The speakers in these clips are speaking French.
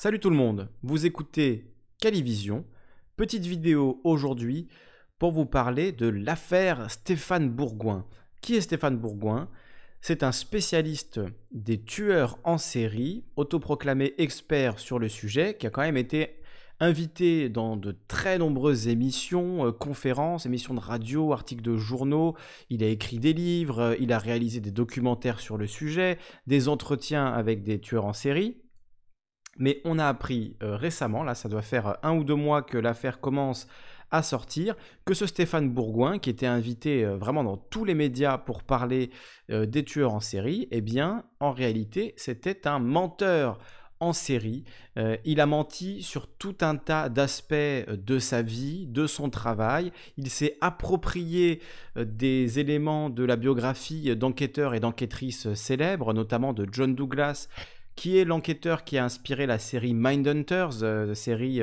Salut tout le monde, vous écoutez Calivision. Petite vidéo aujourd'hui pour vous parler de l'affaire Stéphane Bourgoin. Qui est Stéphane Bourgoin? C'est un spécialiste des tueurs en série, autoproclamé expert sur le sujet, qui a quand même été invité dans de très nombreuses émissions, euh, conférences, émissions de radio, articles de journaux. Il a écrit des livres, euh, il a réalisé des documentaires sur le sujet, des entretiens avec des tueurs en série. Mais on a appris euh, récemment, là ça doit faire un ou deux mois que l'affaire commence à sortir, que ce Stéphane Bourgoin, qui était invité vraiment dans tous les médias pour parler des tueurs en série, eh bien, en réalité, c'était un menteur en série. Euh, il a menti sur tout un tas d'aspects euh, de sa vie, de son travail. Il s'est approprié euh, des éléments de la biographie d'enquêteurs et d'enquêtrices célèbres, notamment de John Douglas, qui est l'enquêteur qui a inspiré la série Mindhunters, série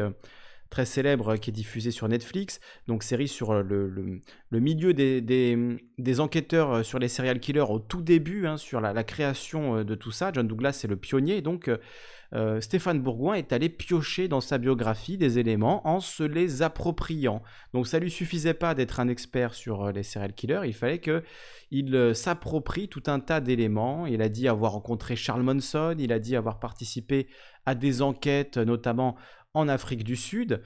très célèbre qui est diffusée sur Netflix, donc série sur le, milieu des, enquêteurs sur les serial killers au tout début, hein, sur la, création de tout ça. John Douglas c'est le pionnier, donc euh, Stéphane Bourgoin est allé piocher dans sa biographie des éléments en se les appropriant. Donc ça lui suffisait pas d'être un expert sur euh, les serial killers, il fallait qu'il euh, s'approprie tout un tas d'éléments. Il a dit avoir rencontré Charles Monson, il a dit avoir participé à des enquêtes, notamment Afrique du Sud.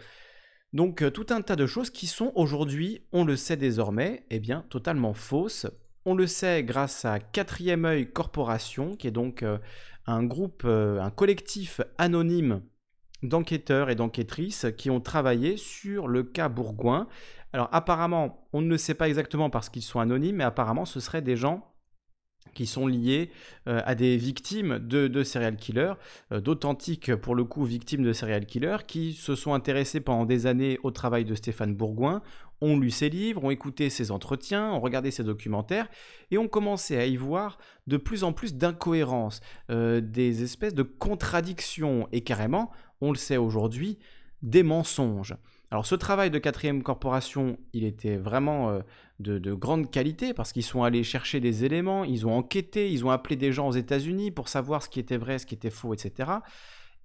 Donc tout un tas de choses qui sont aujourd'hui, on le sait désormais, eh bien totalement fausses. On le sait grâce à Quatrième œil Corporation, qui est donc un groupe, euh, un collectif anonyme d'enquêteurs et d'enquêtrices qui ont travaillé sur le cas Bourgoin. Alors apparemment, on ne le sait pas exactement parce qu'ils sont anonymes, mais apparemment ce seraient des gens qui sont liés euh, à des victimes de, de serial killers, euh, d'authentiques pour le coup victimes de serial killers, qui se sont intéressés pendant des années au travail de Stéphane Bourgoin, ont lu ses livres, ont écouté ses entretiens, ont regardé ses documentaires, et ont commencé à y voir de plus en plus d'incohérences, euh, des espèces de contradictions, et carrément, on le sait aujourd'hui, des mensonges. Alors ce travail de quatrième corporation, il était vraiment euh, de, grande qualité parce qu'ils sont allés chercher des éléments, ils ont enquêté, ils ont appelé des gens aux États-Unis pour savoir ce qui était vrai, ce qui était faux, etc.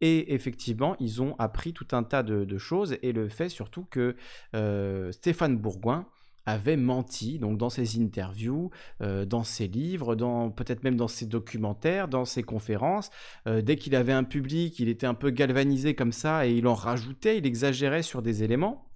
Et effectivement, ils ont appris tout un tas de, choses et le fait surtout que euh, Stéphane Bourgoin avait menti donc dans ses interviews, euh, dans ses livres, dans peut-être même dans ses documentaires, dans ses conférences. Euh, dès qu'il avait un public, il était un peu galvanisé comme ça et il en rajoutait, il exagérait sur des éléments.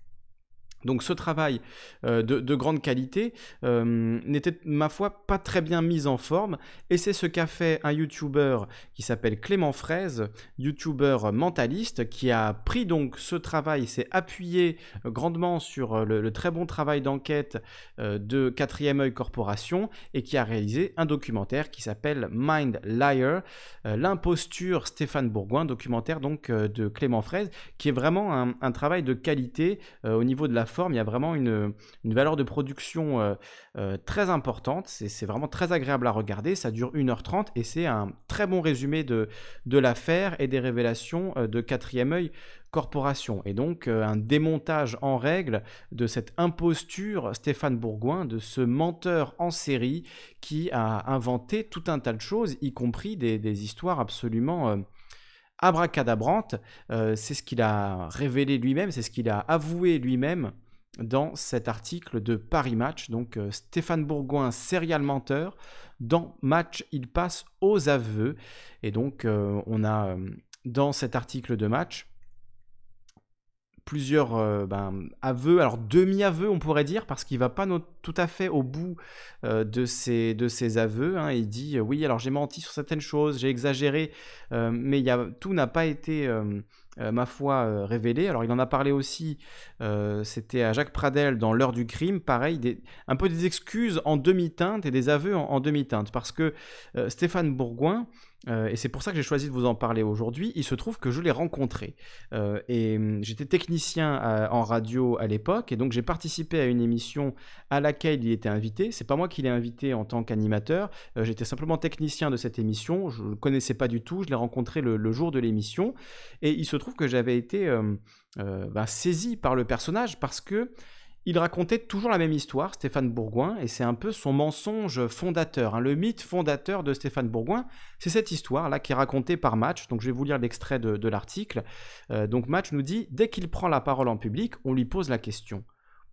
Donc ce travail euh, de, grande qualité euh, n'était, ma foi, pas très bien mis en forme, et c'est ce qu'a fait un YouTuber qui s'appelle Clément Fraise, YouTuber mentaliste, qui a pris donc ce travail, s'est appuyé grandement sur le, très bon travail d'enquête euh, de Quatrième œil Corporation, et qui a réalisé un documentaire qui s'appelle Mind Liar, l'imposture Stéphane Bourgoin, documentaire donc de Clément Fraise, qui est vraiment un travail de qualité au niveau de la il y a vraiment une, valeur de production euh, euh, très importante. C'est vraiment très agréable à regarder. Ça dure 1h30 et c'est un très bon résumé de, de l'affaire et des révélations euh, de quatrième œil corporation. Et donc un démontage en règle de cette imposture Stéphane Bourgoin, de ce menteur en série qui a inventé tout un tas de choses, y compris des, histoires absolument abracadabrantes. c'est ce qu'il a révélé lui-même, c'est ce qu'il a avoué lui-même dans cet article de Paris Match. Donc euh, Stéphane Bourgoin, serial menteur. Dans Match, il passe aux aveux. Et donc euh, on a euh, dans cet article de Match plusieurs ben, aveux, alors demi-aveux on pourrait dire, parce qu'il va pas tout à fait au bout de, ses, de ses aveux. Hein. Il dit oui, alors j'ai menti sur certaines choses, j'ai exagéré, mais y a, tout n'a pas été euh, ma foi, euh, révélé. Alors il en a parlé aussi, euh, c'était à Jacques Pradel dans L'heure du crime, pareil, un peu des excuses en demi-teinte et des aveux en, demi-teinte, parce que Stéphane Bourgoin, et c'est pour ça que j'ai choisi de vous en parler aujourd'hui. Il se trouve que je l'ai rencontré. et hum, j'étais technicien en radio à l'époque, et donc j'ai participé à une émission à laquelle il était invité. C'est pas moi qui l'ai invité en tant qu'animateur. j'étais simplement technicien de cette émission. Je le connaissais pas du tout. Je l'ai rencontré le, jour de l'émission. Et il se trouve que j'avais été euh, euh, bah, saisi par le personnage parce que il racontait toujours la même histoire, Stéphane Bourgoin, et c'est un peu son mensonge fondateur, hein, le mythe fondateur de Stéphane Bourgoin. C'est cette histoire-là qui est racontée par Match, donc je vais vous lire l'extrait de, l'article. Euh, donc Match nous dit, dès qu'il prend la parole en public, on lui pose la question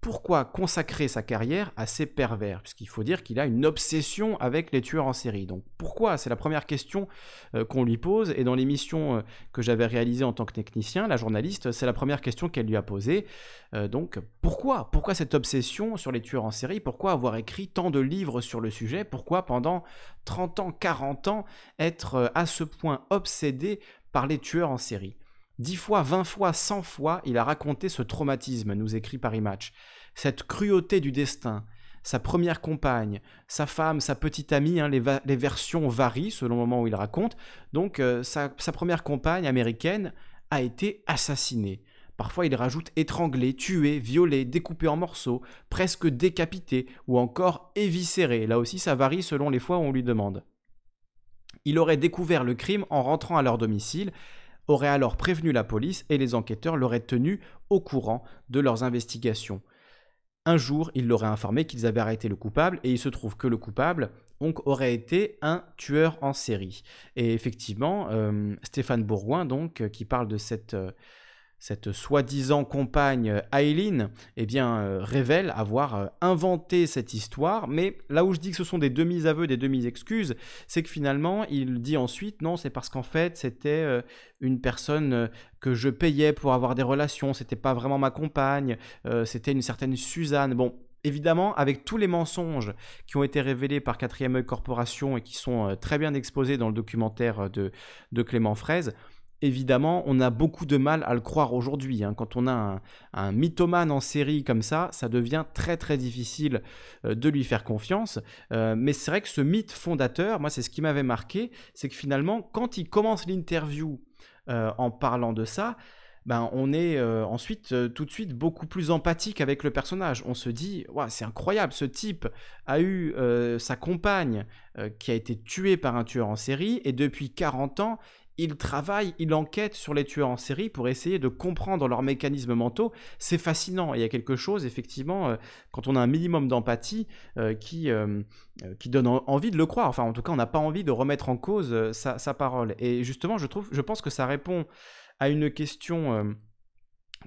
pourquoi consacrer sa carrière à ces pervers? Puisqu'il faut dire qu'il a une obsession avec les tueurs en série. Donc pourquoi? C'est la première question euh, qu'on lui pose. Et dans l'émission euh, que j'avais réalisée en tant que technicien, la journaliste, c'est la première question qu'elle lui a posée. Euh, donc pourquoi? Pourquoi cette obsession sur les tueurs en série? Pourquoi avoir écrit tant de livres sur le sujet? Pourquoi pendant 30 ans, 40 ans, être à ce point obsédé par les tueurs en série? Dix fois, vingt fois, cent fois, il a raconté ce traumatisme, nous écrit Paris Match. Cette cruauté du destin, sa première compagne, sa femme, sa petite amie, hein, les, versions varient selon le moment où il raconte. Donc euh, sa, première compagne américaine a été assassinée. Parfois il rajoute étranglée, tuée, violée, découpée en morceaux, presque décapitée ou encore éviscérée. Là aussi ça varie selon les fois où on lui demande. Il aurait découvert le crime en rentrant à leur domicile aurait alors prévenu la police et les enquêteurs l'auraient tenu au courant de leurs investigations. Un jour, il leur informé qu'ils avaient arrêté le coupable et il se trouve que le coupable donc, aurait été un tueur en série. Et effectivement, euh, Stéphane Bourgoin, donc, qui parle de cette, euh, cette soi-disant compagne Aileen, eh bien, euh, révèle avoir euh, inventé cette histoire. Mais là où je dis que ce sont des demi-aveux, des demi-excuses, c'est que finalement, il dit ensuite, non, c'est parce qu'en fait, c'était euh, une personne que je payais pour avoir des relations, c'était pas vraiment ma compagne, c'était une certaine Suzanne. Bon, évidemment, avec tous les mensonges qui ont été révélés par 4ème Corporation et qui sont très bien exposés dans le documentaire de, de Clément Fraise, évidemment, on a beaucoup de mal à le croire aujourd'hui. Hein. Quand on a un, mythomane en série comme ça, ça devient très très difficile euh, de lui faire confiance. Euh, mais c'est vrai que ce mythe fondateur, moi c'est ce qui m'avait marqué, c'est que finalement, quand il commence l'interview euh, en parlant de ça, ben, on est ensuite tout de suite beaucoup plus empathique avec le personnage. On se dit, c'est incroyable, ce type a eu sa compagne qui a été tuée par un tueur en série, et depuis 40 ans, il travaille, il enquête sur les tueurs en série pour essayer de comprendre leurs mécanismes mentaux. C'est fascinant. Il y a quelque chose, effectivement, euh, quand on a un minimum d'empathie, euh, qui, euh, qui donne envie de le croire. Enfin, en tout cas, on n'a pas envie de remettre en cause sa, parole. Et justement, je, trouve, je pense que ça répond à une question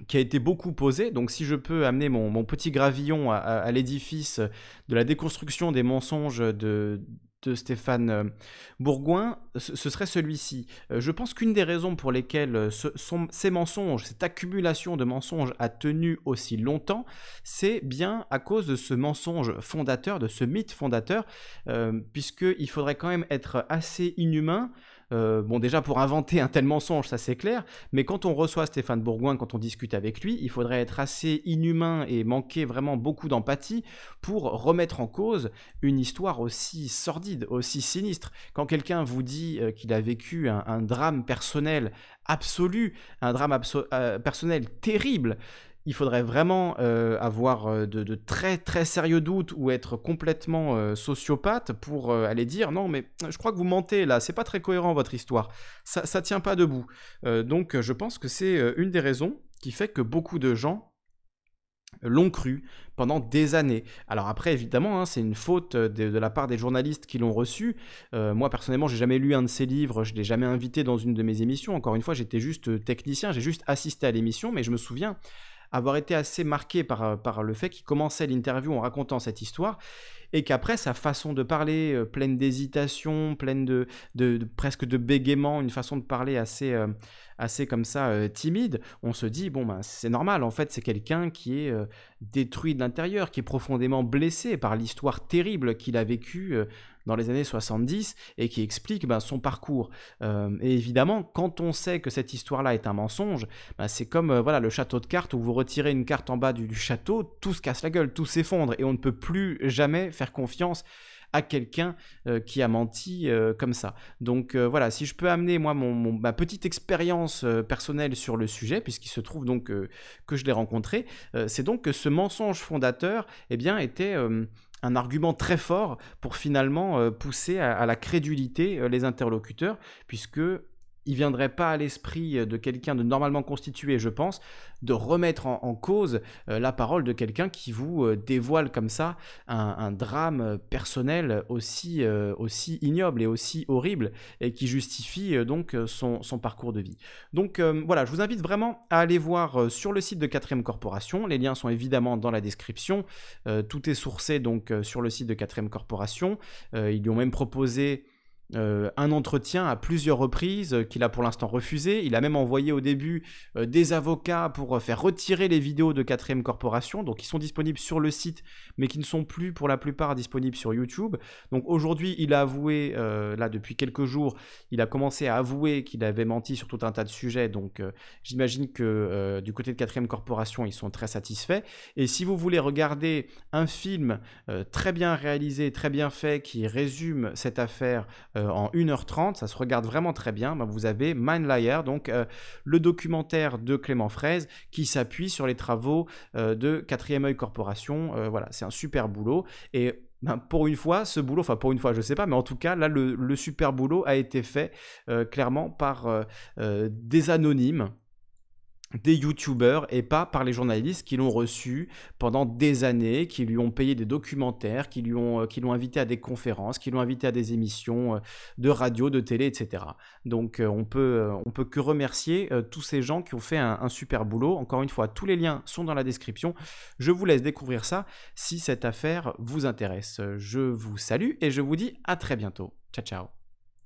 qui a été beaucoup posée. Donc si je peux amener mon, petit gravillon à l'édifice de la déconstruction des mensonges de, de Stéphane euh, Bourgoin, ce serait celui-ci. Euh, je pense qu'une des raisons pour lesquelles euh, ces mensonges, cette accumulation de mensonges a tenu aussi longtemps, c'est bien à cause de ce mensonge fondateur, de ce mythe fondateur, puisqu'il faudrait quand même être assez inhumain euh, bon, déjà pour inventer un tel mensonge, ça c'est clair, mais quand on reçoit Stéphane Bourgoin, quand on discute avec lui, il faudrait être assez inhumain et manquer vraiment beaucoup d'empathie pour remettre en cause une histoire aussi sordide, aussi sinistre. Quand quelqu'un vous dit euh, qu'il a vécu un, drame personnel absolu, un drame euh, personnel terrible, il faudrait vraiment euh, avoir euh, de, très très sérieux doutes ou être complètement euh, sociopathe pour aller dire non mais je crois que vous mentez là, c'est pas très cohérent votre histoire, ça, ça tient pas debout. donc je pense que c'est une des raisons qui fait que beaucoup de gens l'ont cru pendant des années. Alors après, évidemment, hein, c'est une faute de, la part des journalistes qui l'ont reçu. moi, personnellement, j'ai jamais lu un de ses livres, je l'ai jamais invité dans une de mes émissions. Encore une fois, j'étais juste technicien, j'ai juste assisté à l'émission, mais je me souviens avoir été assez marqué par, euh, par le fait qu'il commençait l'interview en racontant cette histoire et qu'après sa façon de parler euh, pleine d'hésitation, pleine de, presque de bégaiement, une façon de parler assez, euh, assez comme ça timide, on se dit bon ben c'est normal en fait c'est quelqu'un qui est détruit de l'intérieur, qui est profondément blessé par l'histoire terrible qu'il a vécue dans les années 70 et qui explique ben, son parcours. Euh, et évidemment, quand on sait que cette histoire-là est un mensonge, ben, c'est comme euh, voilà le château de cartes où vous retirez une carte en bas du, château, tout se casse la gueule, tout s'effondre et on ne peut plus jamais faire confiance à quelqu'un euh, qui a menti comme ça. Donc voilà, si je peux amener moi mon, ma petite expérience personnelle sur le sujet, puisqu'il se trouve donc que je l'ai rencontré, c'est donc que ce mensonge fondateur, eh bien, était un argument très fort pour finalement euh, pousser à, la crédulité euh, les interlocuteurs, puisque il viendrait pas à l'esprit de quelqu'un de normalement constitué, je pense, de remettre en, cause la parole de quelqu'un qui vous dévoile comme ça un, drame personnel aussi, aussi ignoble et aussi horrible et qui justifie donc son, son, parcours de vie. Donc voilà, je vous invite vraiment à aller voir sur le site de 4ème Corporation. Les liens sont évidemment dans la description. tout est sourcé donc sur le site de 4ème Corporation. ils lui ont même proposé euh, un entretien à plusieurs reprises euh, qu'il a pour l'instant refusé. Il a même envoyé au début euh, des avocats pour faire retirer les vidéos de 4ème Corporation, donc ils sont disponibles sur le site, mais qui ne sont plus pour la plupart disponibles sur YouTube. Donc aujourd'hui, il a avoué, là depuis quelques jours, il a commencé à avouer qu'il avait menti sur tout un tas de sujets, donc j'imagine que du côté de 4ème Corporation, ils sont très satisfaits. Et si vous voulez regarder un film très bien réalisé, très bien fait, qui résume cette affaire, euh, en 1h30, ça se regarde vraiment très bien. Ben, vous avez Mind Liar, donc euh, le documentaire de Clément Fraise qui s'appuie sur les travaux euh, de 4ème œil Corporation. voilà, c'est un super boulot. Et ben, pour une fois, ce boulot, enfin pour une fois, je sais pas, mais en tout cas, là, le, super boulot a été fait clairement par des anonymes des youtubeurs et pas par les journalistes qui l'ont reçu pendant des années, qui lui ont payé des documentaires, qui euh, l'ont invité à des conférences, qui l'ont invité à des émissions euh, de radio, de télé, etc. Donc euh, on peut, peut que remercier tous ces gens qui ont fait un, un, super boulot. Encore une fois, tous les liens sont dans la description. Je vous laisse découvrir ça si cette affaire vous intéresse. Je vous salue et je vous dis à très bientôt. Ciao ciao